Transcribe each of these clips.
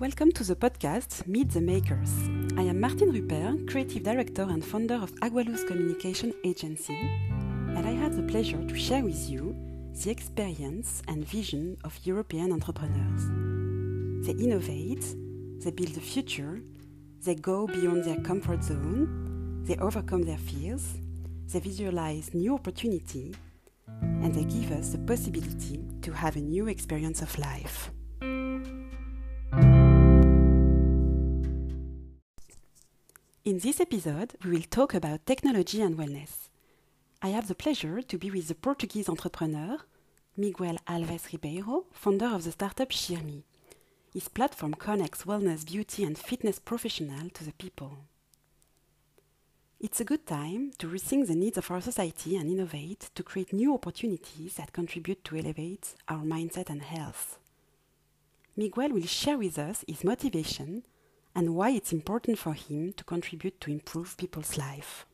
Welcome to the podcast Meet the Makers. I am Martine Rupert, creative director and founder of Agualuz Communication Agency, and I have the pleasure to share with you the experience and vision of European entrepreneurs. They innovate, they build the future, they go beyond their comfort zone, they overcome their fears, they visualize new opportunity, and they give us the possibility to have a new experience of life. This episode, we will talk about technology and wellness. I have the pleasure to be with the Portuguese entrepreneur, Miguel Alves Ribeiro, founder of the startup SheerMe. His platform connects wellness, beauty, and fitness professionals to the people. It's a good time to rethink the needs of our society and innovate to create new opportunities that contribute to elevate our mindset and health. Miguel will share with us his motivation and why it's important for him to contribute to improve people's life.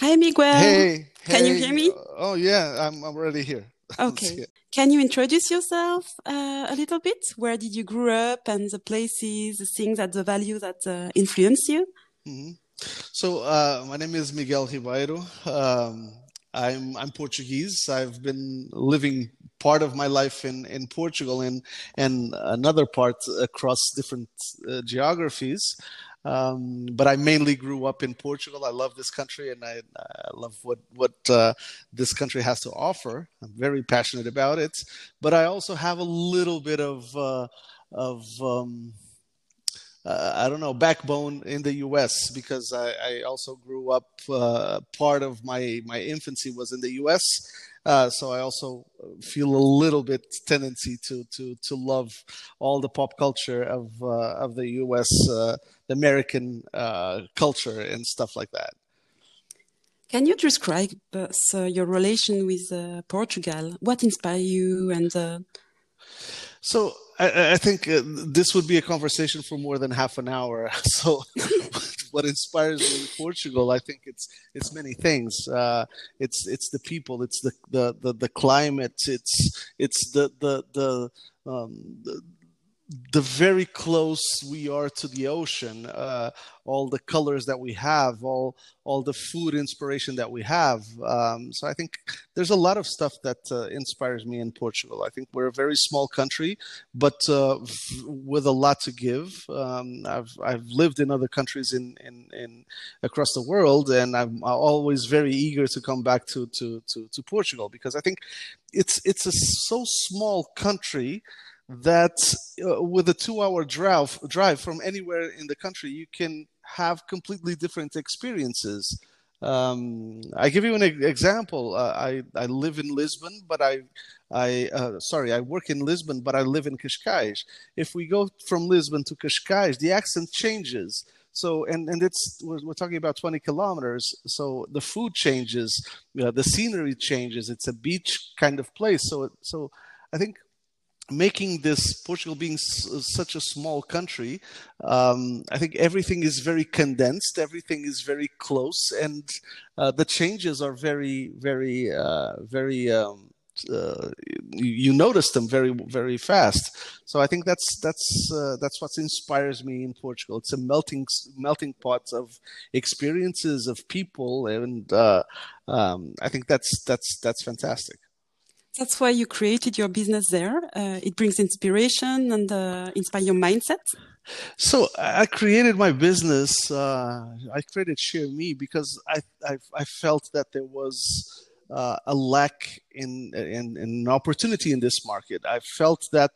Hi, Miguel. Hey, Can hey. you hear me? Oh yeah, I'm I'm already here. Okay. Can you introduce yourself uh, a little bit? Where did you grow up and the places, the things that the values that uh, influence you? hmm So uh, my name is Miguel Ribeiro. Um, I'm I'm Portuguese. I've been living part of my life in, in Portugal and and another part across different uh, geographies. Um, but I mainly grew up in Portugal. I love this country and I, I love what what uh, this country has to offer. I'm very passionate about it. But I also have a little bit of uh, of um, uh, I don't know backbone in the U.S. because I, I also grew up. Uh, part of my my infancy was in the U.S., uh, so I also feel a little bit tendency to to to love all the pop culture of uh, of the U.S. Uh, the American uh, culture and stuff like that. Can you describe uh, your relation with uh, Portugal? What inspired you and uh, So I, I think uh, this would be a conversation for more than half an hour. So what inspires me in Portugal, I think it's it's many things. Uh, it's it's the people, it's the the the, the climate, it's it's the the the, um, the the very close we are to the ocean, uh, all the colors that we have, all all the food inspiration that we have. Um, so I think there's a lot of stuff that uh, inspires me in Portugal. I think we're a very small country, but uh, f- with a lot to give. Um, I've I've lived in other countries in, in, in across the world, and I'm always very eager to come back to to to, to Portugal because I think it's it's a so small country that uh, with a two hour drive drive from anywhere in the country you can have completely different experiences um, I give you an example. Uh, I I live in Lisbon, but I I uh, sorry I work in Lisbon, but I live in Cascais. If we go from Lisbon to Cascais, the accent changes. So and and it's we're, we're talking about 20 kilometers. So the food changes, uh, the scenery changes. It's a beach kind of place. So so I think making this Portugal being s- such a small country, um, I think everything is very condensed, everything is very close, and uh, the changes are very, very, uh, very. Um, uh, you, you notice them very, very fast. So I think that's that's uh, that's what inspires me in Portugal. It's a melting melting pot of experiences of people, and uh, um, I think that's that's that's fantastic. That's why you created your business there? Uh, it brings inspiration and uh, inspire your mindset. So I created my business. Uh, I created SheerMe because I, I I felt that there was uh, a lack in, in in an opportunity in this market. I felt that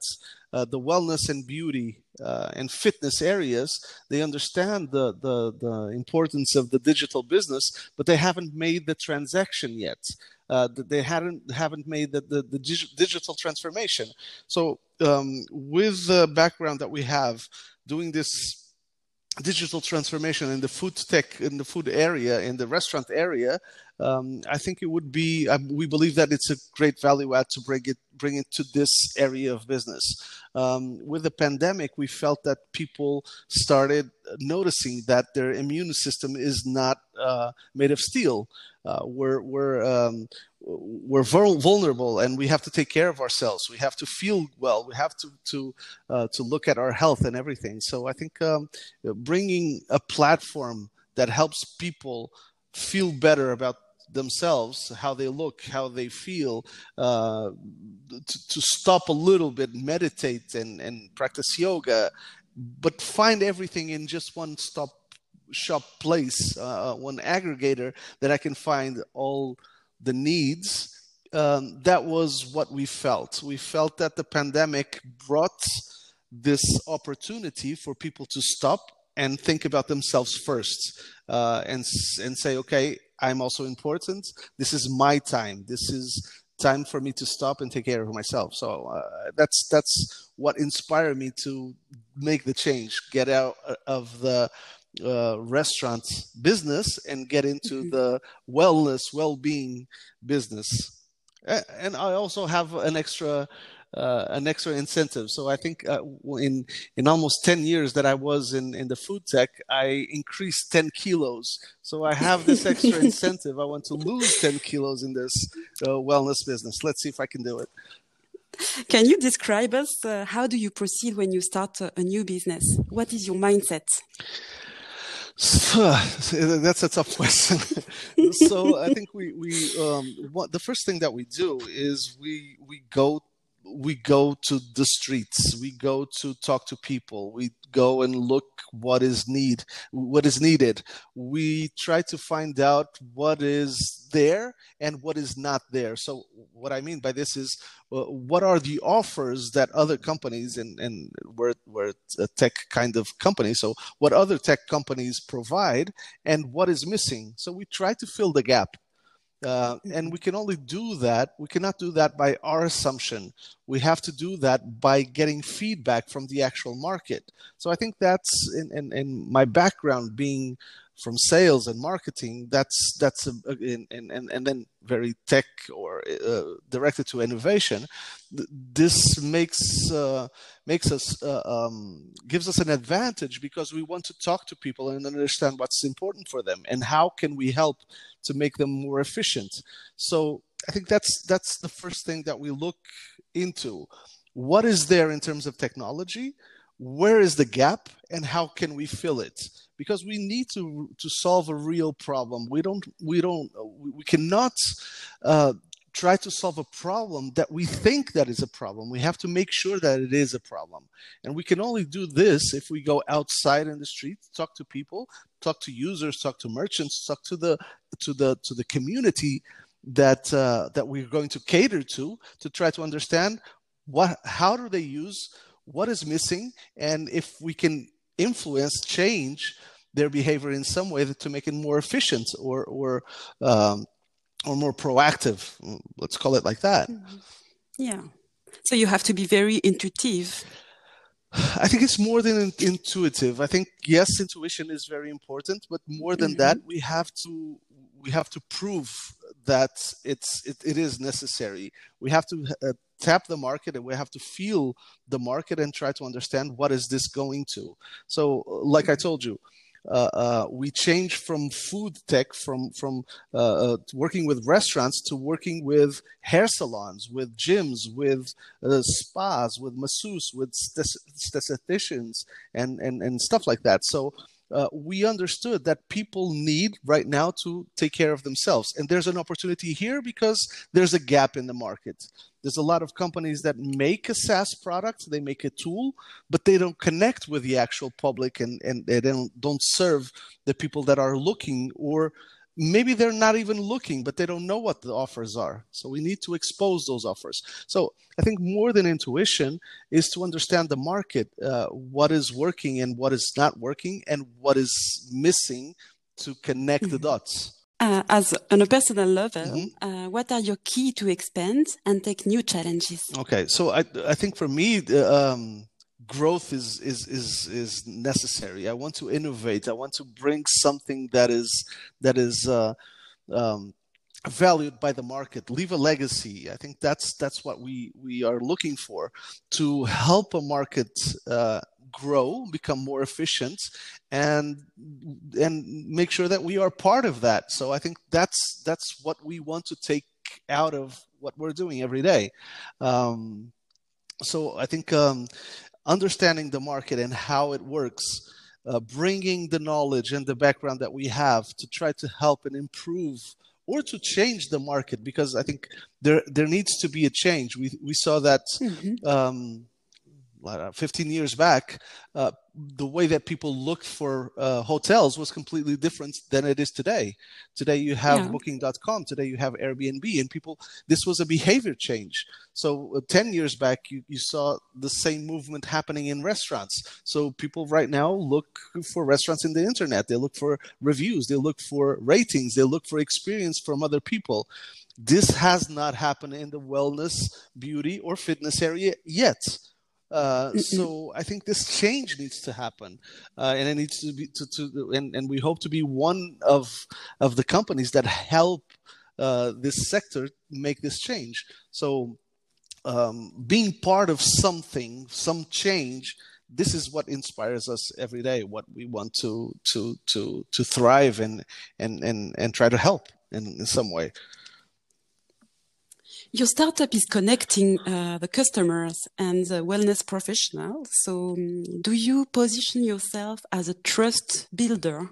uh, the wellness and beauty uh, and fitness areas they understand the, the the importance of the digital business, but they haven't made the transaction yet. Uh, that they hadn't haven't made the, the, the dig- digital transformation. So um, with the background that we have doing this digital transformation in the food tech in the food area in the restaurant area um, i think it would be uh, we believe that it's a great value add to bring it bring it to this area of business um, with the pandemic we felt that people started noticing that their immune system is not uh, made of steel uh, we're, we're um, we're vulnerable and we have to take care of ourselves. We have to feel well. We have to to uh, to look at our health and everything. So I think um, bringing a platform that helps people feel better about themselves, how they look, how they feel, uh, to, to, stop a little bit, meditate and, and practice yoga, but find everything in just one stop shop place, uh, one aggregator that I can find all the needs. Um, that was what we felt. We felt that the pandemic brought this opportunity for people to stop and think about themselves first uh, and and say, okay, I'm also important. This is my time. This is time for me to stop and take care of myself. So uh, that's that's what inspired me to make the change, get out of the uh, restaurant business and get into mm-hmm. the wellness, well-being business. And I also have an extra uh, an extra incentive. So I think uh, in in almost ten years that I was in in the food tech, I increased ten kilos. So I have this extra incentive. I want to lose ten kilos in this uh, wellness business. Let's see if I can do it. Can you describe us uh, how do you proceed when you start a new business? What is your mindset? That's a tough question. so I think we we um, what, the first thing that we do is we we go we go to the streets we go to talk to people we go and look what is need what is needed. We try to find out what is there and what is not there. So what i mean by this is uh, what are the offers that other companies and and we're, we're a tech kind of company so what other tech companies provide and what is missing? So we try to fill the gap uh, and we can only do that, we cannot do that by our assumption. We have to do that by getting feedback from the actual market. So I think that's in, in, in my background being from sales and marketing that's that's a, and, and and then very tech or uh, directed to innovation this makes uh, makes us uh, um, gives us an advantage because we want to talk to people and understand what's important for them and how can we help to make them more efficient. So i think that's that's the first thing that we look into. What is there in terms of technology where is the gap and how can we fill it because we need to to solve a real problem. We don't we don't we cannot uh, try to solve a problem that we think that is a problem. We have to make sure that it is a problem, and we can only do this if we go outside in the street, talk to people, talk to users, talk to merchants, talk to the to the to the community that uh, that we're going to cater to to try to understand what how do they use what is missing and if we can influence change their behavior in some way to make it more efficient or or um, or more proactive. Let's call it like that. Mm-hmm. Yeah. So you have to be very intuitive. I think it's more than intuitive. I think yes, intuition is very important, but more than mm-hmm. that, we have to we have to prove that it's it, it is necessary. We have to uh, tap the market and we have to feel the market and try to understand what is this going to. So, like I told you, uh, uh, we change from food tech from from uh, uh working with restaurants to working with hair salons, with gyms, with uh, spas, with masseuses, with estheticians, and, and and stuff like that. So. Uh, we understood that people need right now to take care of themselves. And there's an opportunity here because there's a gap in the market. There's a lot of companies that make a SaaS product, they make a tool, but they don't connect with the actual public and, and they don't, don't serve the people that are looking or maybe they're not even looking, but they don't know what the offers are. So we need to expose those offers. So I think more than intuition is to understand the market, uh, what is working and what is not working, and what is missing to connect mm-hmm. the dots. Uh, as on a personal level, mm-hmm. uh, what are your key to expand and take new challenges? Okay, so I I think for me, um, growth is is is is necessary. I want to innovate. I want to bring something that is that is. Uh, um, valued by the market leave a legacy i think that's that's what we we are looking for to help a market uh, grow, become more efficient, and and make sure that we are part of that. So I think that's that's what we want to take out of what we're doing every day. Um, so I think um, understanding the market and how it works, uh, bringing the knowledge and the background that we have to try to help and improve or to change the market because I think there there needs to be a change. We we saw that mm-hmm. um, 15 years back, uh, the way that people looked for uh, hotels was completely different than it is today. Today you have yeah. booking.com, today you have Airbnb, and people, this was a behavior change. So uh, 10 years back, you, you saw the same movement happening in restaurants. So people right now look for restaurants in the internet. They look for reviews, they look for ratings, they look for experience from other people. This has not happened in the wellness, beauty, or fitness area yet uh, so I think this change needs to happen, uh, and it needs to be to, to and, and we hope to be one of of the companies that help uh, this sector make this change. So um, being part of something, some change, this is what inspires us every day. What we want to to to to thrive and and and and try to help in, in some way. Your startup is connecting uh, the customers and the wellness professionals. So, um, do you position yourself as a trust builder?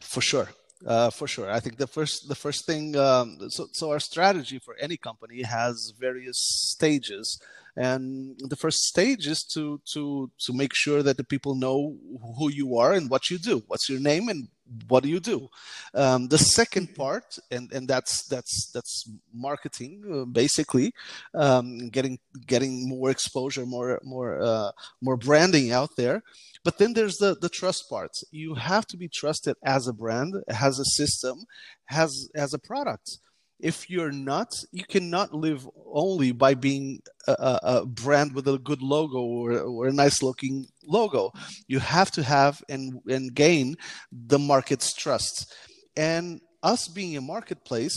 For sure. Uh, for sure, I think the first the first thing. Um, so, so our strategy for any company has various stages, and the first stage is to to to make sure that the people know who you are and what you do. What's your name and what do you do? Um, the second part, and, and that's that's that's marketing uh, basically, um, getting getting more exposure, more more uh, more branding out there. But then there's the the trust part. You have to be trusted as a brand, as a system, as as a product if you're not, you cannot live only by being a, a brand with a good logo or, or, a nice looking logo. You have to have and, and gain the market's trust. And us being a marketplace,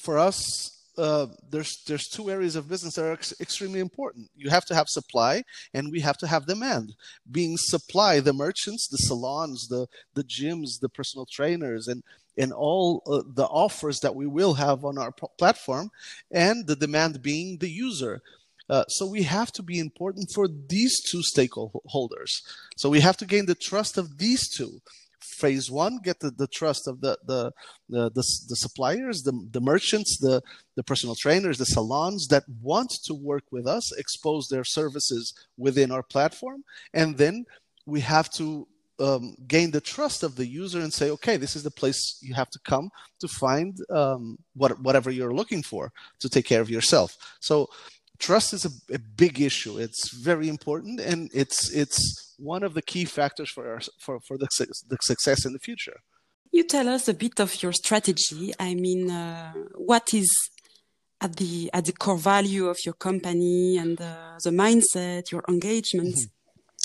for us, uh, there's there's two areas of business that are ex- extremely important. You have to have supply, and we have to have demand. Being supply, the merchants, the salons, the the gyms, the personal trainers, and and all uh, the offers that we will have on our platform, and the demand being the user. Uh, so we have to be important for these two stakeholders. So we have to gain the trust of these two. Phase one, get the, the trust of the the, the the, the suppliers, the, the merchants, the, the personal trainers, the salons that want to work with us, expose their services within our platform, and then we have to um, gain the trust of the user and say, okay, this is the place you have to come to find um, what, whatever you're looking for to take care of yourself. So trust is a, a, big issue. It's very important, and it's it's one of the key factors for our, for for the, the success in the future. You tell us a bit of your strategy. I mean, uh, what is at the at the core value of your company and uh, the mindset, your engagement. Mm-hmm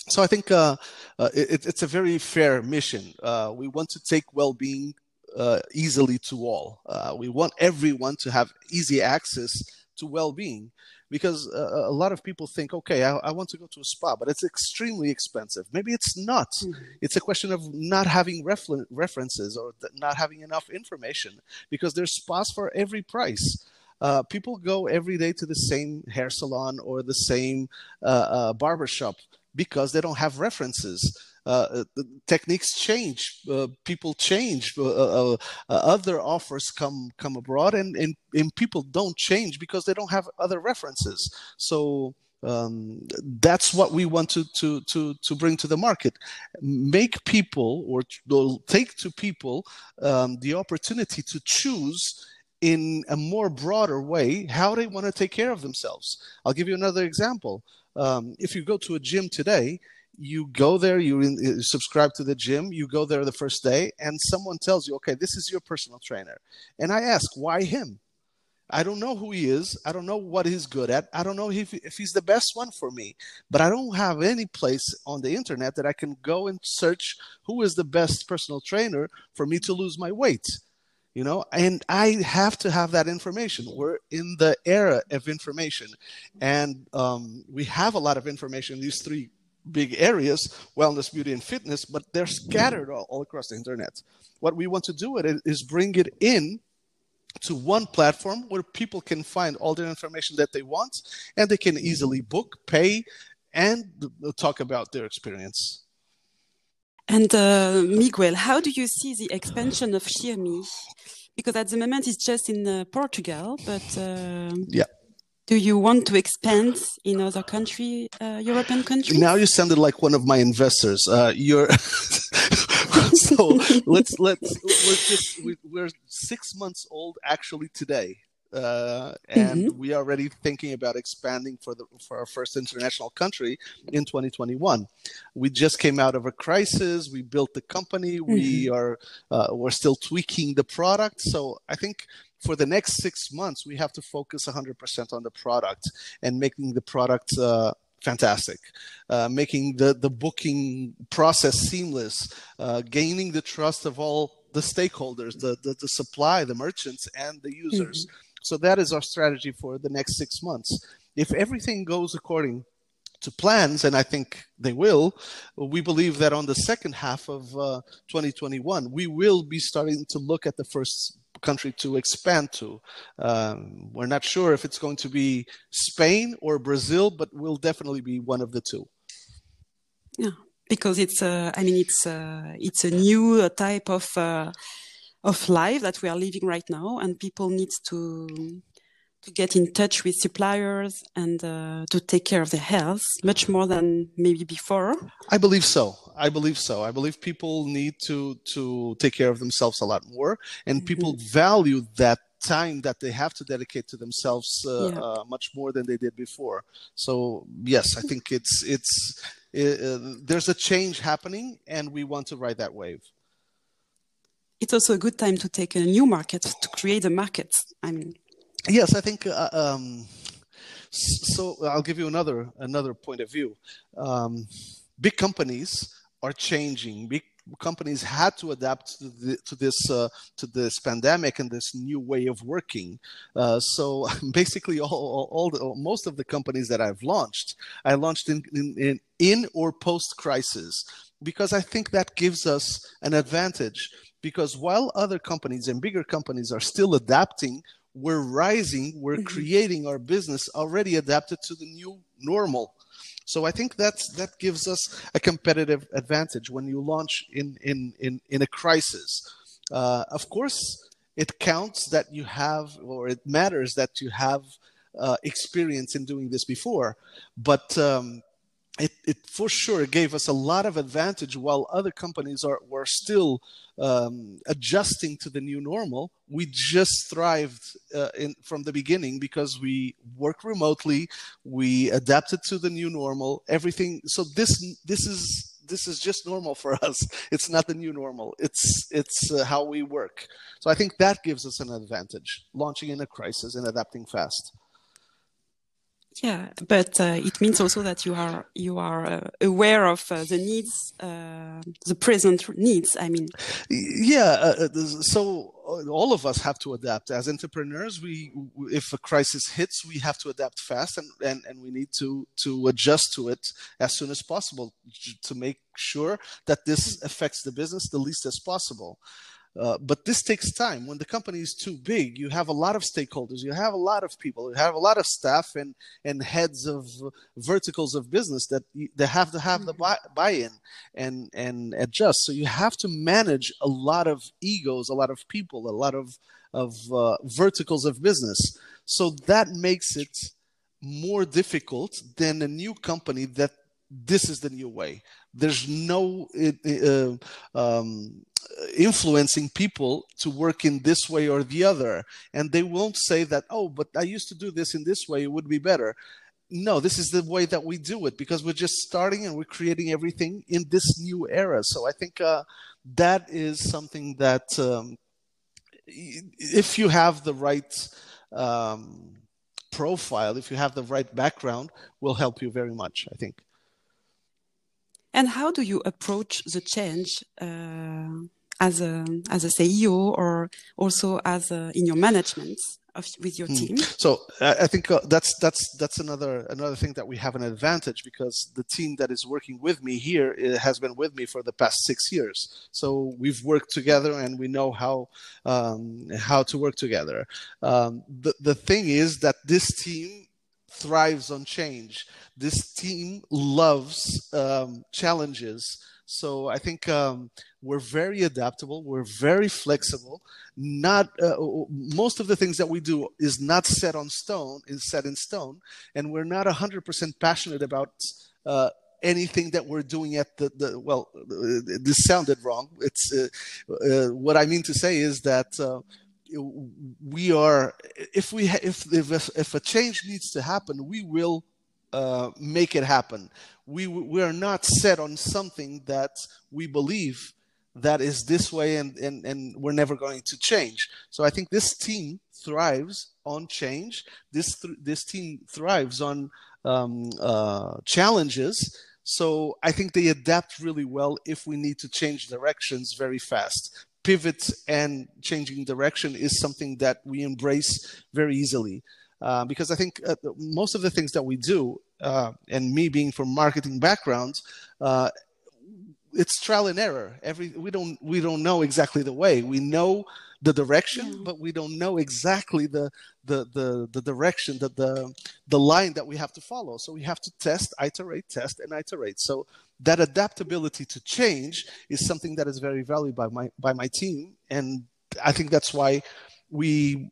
so I think uh, uh, it, it's a very fair mission. Uh, we want to take well-being uh, easily to all. Uh, we want everyone to have easy access to well-being because uh, a lot of people think, okay, I, I, want to go to a spa, but it's extremely expensive. Maybe it's not. Mm-hmm. It's a question of not having refer- references or th- not having enough information because there's spas for every price. Uh, people go every day to the same hair salon or the same uh, uh, barber shop because they don't have references. Uh, uh techniques change, uh, people change, other offers come come abroad, and, and and people don't change because they don't have other references. So um, that's what we want to, to, to, to bring to the market. Make people or take to people um, the opportunity to choose in a more broader way how they want to take care of themselves. I'll give you another example um, if you go to a gym today, you go there, you, in, subscribe to the gym, you go there the first day, and someone tells you, okay, this is your personal trainer. And I ask, why him? I don't know who he is. I don't know what he's good at. I don't know if, if he's the best one for me. But I don't have any place on the internet that I can go and search who is the best personal trainer for me to lose my weight you know and i have to have that information we're in the era of information and um, we have a lot of information these three big areas wellness beauty and fitness but they're scattered all, all across the internet what we want to do with it is bring it in to one platform where people can find all the information that they want and they can easily book, pay, and talk about their experience. And uh, Miguel, how do you see the expansion of SheerMe? Because at the moment it's just in uh, Portugal, but uh, yeah. Do you want to expand in other country, uh, European countries? Now you sounded like one of my investors. Uh, you're so let's let's we're just we, are six months old actually today. Uh, and mm-hmm. we are already thinking about expanding for the for our first international country in 2021. We just came out of a crisis. We built the company. Mm-hmm. We are uh, we're still tweaking the product. So I think for the next six months we have to focus 100% on the product and making the product uh, fantastic, uh, making the, the booking process seamless, uh, gaining the trust of all the stakeholders, the, the, the supply, the merchants, and the users. Mm-hmm. So that is our strategy for the next six months. If everything goes according to plans, and I think they will, we believe that on the second half of uh, 2021, we will be starting to look at the first country to expand to. Um, we're not sure if it's going to be Spain or Brazil, but we'll definitely be one of the two. Yeah, because it's uh, I mean it's uh, it's a new type of uh, of life that we are living right now, and people need to to get in touch with suppliers and uh, to take care of their health much more than maybe before. I believe so. I believe so. I believe people need to to take care of themselves a lot more, and mm-hmm. people value that time that they have to dedicate to themselves uh, yeah. uh, much more than they did before. So yes, I think it's it's uh, there's a change happening, and we want to ride that wave it's also a good time to take a new market to create a market. I mean, yes, I think. Uh, um, so I'll give you another another point of view. Um, big companies are changing. Big companies had to adapt to, the, to this uh, to this pandemic and this new way of working. Uh, so basically, all, all, all the, most of the companies that I've launched, I launched in in, in, in or post crisis because I think that gives us an advantage because while other companies and bigger companies are still adapting, we're rising, we're mm-hmm. creating our business already adapted to the new normal. So I think that's that gives us a competitive advantage when you launch in in in, in a crisis. Uh, of course, it counts that you have, or it matters that you have uh, experience in doing this before. But um, it, it for sure gave us a lot of advantage while other companies are were still um, adjusting to the new normal. We just thrived uh, in, from the beginning because we work remotely, we adapted to the new normal. Everything. So this this is this is just normal for us. It's not the new normal. It's it's uh, how we work. So I think that gives us an advantage, launching in a crisis and adapting fast. Yeah, but uh, it means also that you are you are uh, aware of uh, the needs, uh, the present needs. I mean, yeah. Uh, uh, so all of us have to adapt as entrepreneurs. We, if a crisis hits, we have to adapt fast, and, and, and we need to to adjust to it as soon as possible to make sure that this affects the business the least as possible. Uh, but this takes time. When the company is too big, you have a lot of stakeholders, you have a lot of people, you have a lot of staff and, and heads of verticals of business that they have to have the mm-hmm. buy, in and, and adjust. So you have to manage a lot of egos, a lot of people, a lot of, of uh, verticals of business. So that makes it more difficult than a new company that this is the new way. There's no uh, um, influencing people to work in this way or the other. And they won't say that, oh, but I used to do this in this way, it would be better. No, this is the way that we do it because we're just starting and we're creating everything in this new era. So I think uh, that is something that um, if you have the right um, profile, if you have the right background, will help you very much, I think. And how do you approach the change uh, as a as a CEO or also as a, in your management? of, with your hmm. team? So I think uh, that's that's that's another another thing that we have an advantage because the team that is working with me here has been with me for the past six years. So we've worked together and we know how um, how to work together. Um, the the thing is that this team thrives on change. This team loves um, challenges. So I think um, we're very adaptable. We're very flexible. Not uh, most of the things that we do is not set on stone. Is set in stone, and we're not hundred percent passionate about. Uh, anything that we're doing at the, the well this sounded wrong it's uh, uh what i mean to say is that uh, we are if we if if a, if a change needs to happen we will uh, make it happen. We we are not set on something that we believe that is this way and and, and we're never going to change. So i think this team thrives on change. This th- this team thrives on um, uh, challenges. So i think they adapt really well if we need to change directions very fast pivot and changing direction is something that we embrace very easily. Uh, because I think uh, most of the things that we do, uh, and me being from marketing background, uh, it's trial and error. Every we don't we don't know exactly the way. We know the direction, but we don't know exactly the the the, the direction that the the line that we have to follow. So we have to test, iterate, test, and iterate. So that adaptability to change is something that is very valued by my by my team, and I think that's why we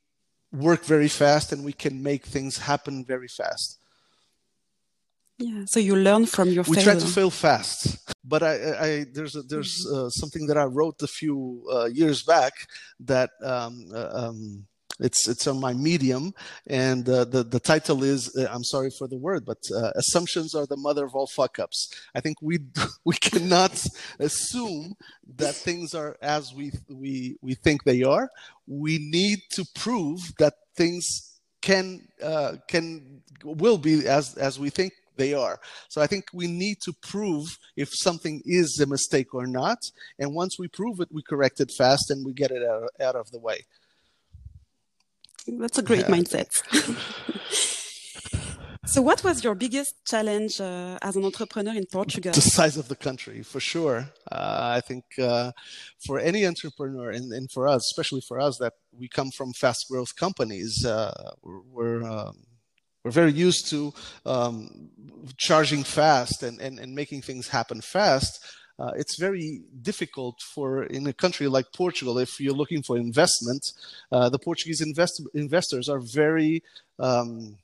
work very fast and we can make things happen very fast. Yeah, so you learn from your. We try to fail fast, but I, I there's a, there's mm-hmm. uh, something that I wrote a few uh, years back that um, uh, um, it's it's on my Medium, and uh, the the title is uh, I'm sorry for the word, but uh, assumptions are the mother of all fuck ups. I think we we cannot assume that things are as we we we think they are. We need to prove that things can uh, can will be as as we think they are. So I think we need to prove if something is a mistake or not. And once we prove it, we correct it fast and we get it out, out of the way. That's a great yeah. mindset. so, what was your biggest challenge uh, as an entrepreneur in Portugal? The size of the country, for sure. Uh, I think uh, for any entrepreneur, and, and, for us, especially for us, that we come from fast growth companies, uh, we're, we're um, we're very used to um, charging fast and, and, and making things happen fast uh, it's very difficult for in a country like Portugal if you're looking for investment. Uh, the Portuguese invest- investors are very um,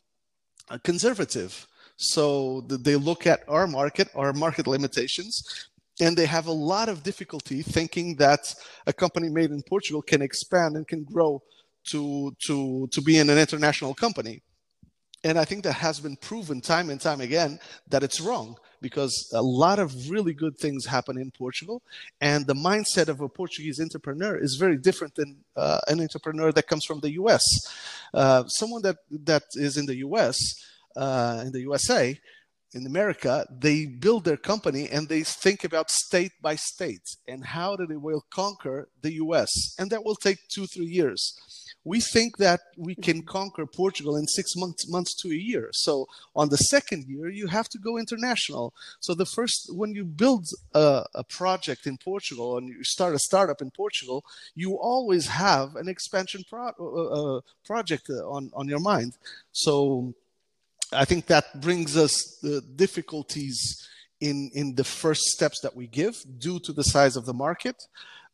conservative, so they look at our market, our market limitations, and they have a lot of difficulty thinking that a company made in Portugal can expand and can grow to to to be in an international company. And I think that has been proven time and time again that it's wrong because a lot of really good things happen in Portugal. And the mindset of a Portuguese entrepreneur is very different than uh, an entrepreneur that comes from the US. Uh, someone that, that is in the US, uh, in the USA, in America, they build their company and they think about state by state and how do they will conquer the US. And that will take two, three years we think that we can conquer Portugal in six months, months to a year. So on the second year, you have to go international. So the first, when you build a, a project in Portugal and you start a startup in Portugal, you always have an expansion pro- uh, uh, project on, on your mind. So I think that brings us the difficulties in, in the first steps that we give due to the size of the market.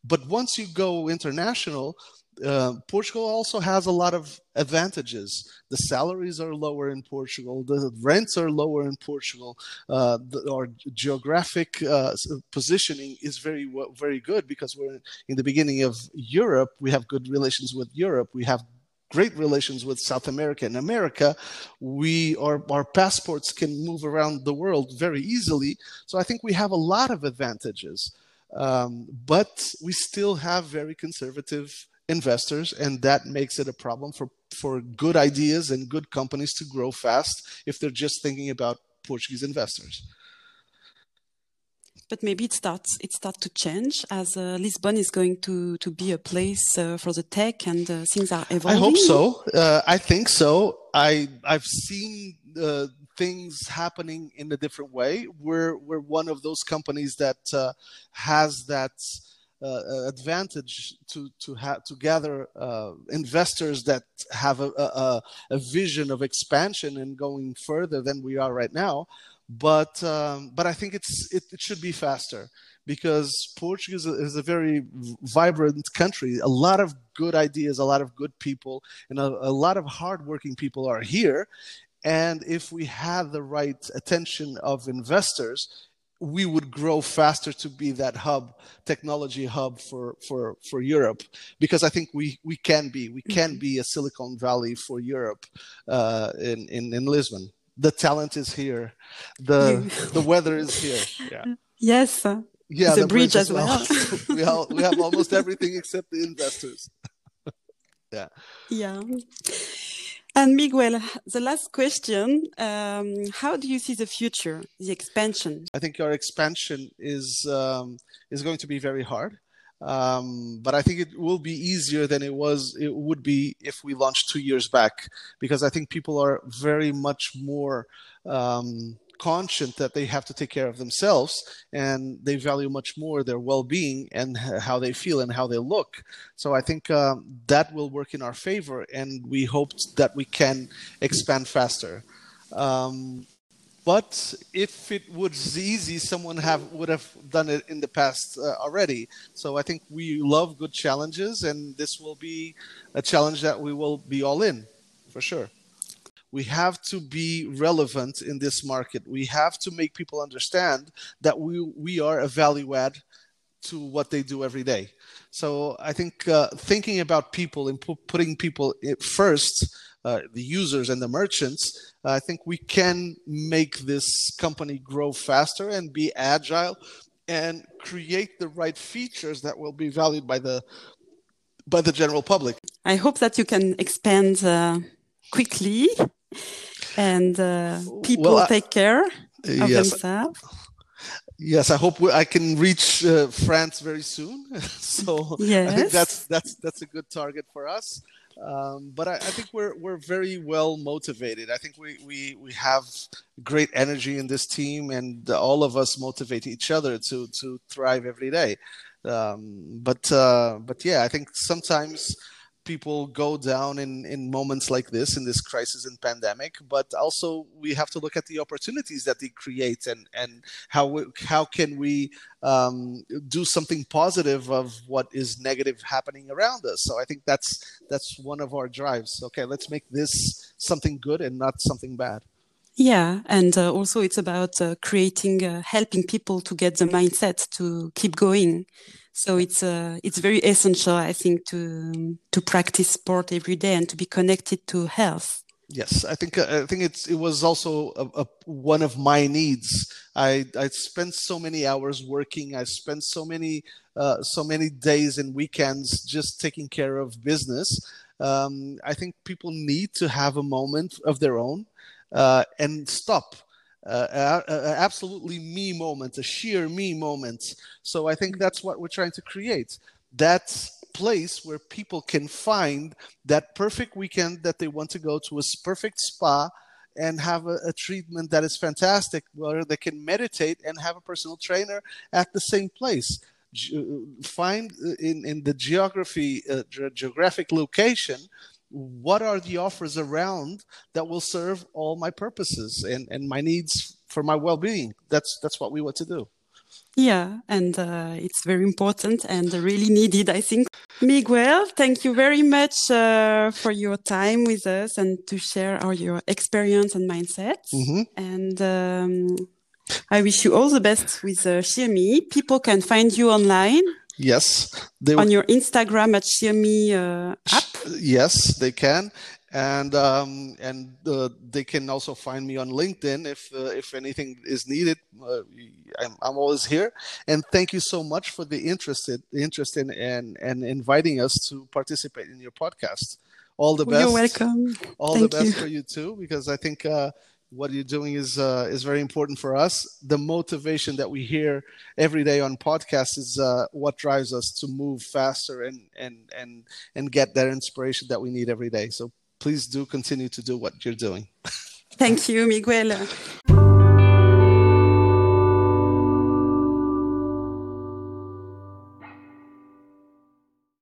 But once you go international, uh, Portugal also has a lot of advantages. The salaries are lower in Portugal. The rents are lower in Portugal. Uh, the, our geographic uh, positioning is very very good because we're in the beginning of Europe. We have good relations with Europe. We have great relations with South America and America. We our our passports can move around the world very easily. So I think we have a lot of advantages. Um, but we still have very conservative investors, and that makes it a problem for, for good ideas and good companies to grow fast if they're just thinking about Portuguese investors. But maybe it starts it starts to change as uh, Lisbon is going to to be a place uh, for the tech and uh, things are evolving. I hope so. Uh, I think so. I I've seen uh, things happening in a different way. We're we're one of those companies that uh, has that. advantage to to have to gather investors that have a, a, a vision of expansion and going further than we are right now but um, but I think it's it, it, should be faster because Portugal is a, is a, very vibrant country. A lot of good ideas, a lot of good people, and a, a lot of hardworking people are here. And if we had the right attention of investors, we would grow faster to be that hub, technology hub for for for Europe. Because I think we we can be we can mm-hmm. be a Silicon Valley for Europe uh, in, in in Lisbon the talent is here. The the weather is here. Yeah. Yes. Yeah the, the bridge, bridge, as well, well. we, all, we have almost everything except the investors. Yeah. Yeah. And Miguel, the last question: um, How do you see the future, the expansion? I think our expansion is um, is going to be very hard. Um, but I think it will be easier than it was it would be if we launched two years back because I think people are very much more um, conscious that they have to take care of themselves and they value much more their well-being and how they feel and how they look. So i think um, that will work in our favor and we hope that we can expand faster. Um, but if it was easy, someone have would have done it in the past uh, already. So I think we love good challenges, and this will be a challenge that we will be all in, for sure. We have to be relevant in this market. We have to make people understand that we we are a value add to what they do every day. So I think uh, thinking about people and pu- putting people first uh, the users and the merchants, uh, I think we can make this company grow faster and be agile and create the right features that will be valued by the by the general public. I hope that you can expand uh, quickly and uh, people well, I, take care of yes, themselves. Yes, I hope I can reach uh, France very soon. so yes. I think that's that's that's a good target for us. Um, but I, I, think we're we're very well motivated. I think we, we we have great energy in this team, and all of us motivate each other to to thrive every day. Um, but uh, but yeah, I think sometimes people go down in, in moments like this in this crisis and pandemic but also we have to look at the opportunities that they create and and how we, how can we um, do something positive of what is negative happening around us. So i think that's that's one of our drives. Okay let's make this something good and not something bad. Yeah, and uh, also it's about uh, creating, uh, helping people to get the mindset to keep going. So it's uh, it's very essential, I think, to to practice sport every day and to be connected to health. Yes, I think uh, I think it's it was also a, a, one of my needs. I I spent so many hours working. I spent so many uh, so many days and weekends just taking care of business. Um, I think people need to have a moment of their own uh, and stop uh, absolutely me moment, a sheer me moment. So I think that's what we're trying to create. That place where people can find that perfect weekend that they want to go to a perfect spa and have a, a, treatment that is fantastic where they can meditate and have a personal trainer at the same place Ge- find uh, in, in the geography uh, ge- geographic location what are the offers around that will serve all my purposes and, and my needs for my well-being that's that's what we want to do yeah and uh, it's very important and really needed i think miguel thank you very much uh, for your time with us and to share all your experience and mindset mm-hmm. and um, i wish you all the best with uh, SheerMe. people can find you online Yes, they on your Instagram at SheerMe uh, app. Yes, they can, and um, and uh, they can also find me on LinkedIn if uh, if anything is needed. Uh, I'm, I'm always here, and thank you so much for the interest interest in and and inviting us to participate in your podcast. All the best. You're welcome. All thank the best you. for you too, because I think uh, what you're doing is uh, is very important for us. The motivation that we hear every day on podcasts is uh, what drives us to move faster and and and and get that inspiration that we need every day. So please do continue to do what you're doing. Thank you, Miguel.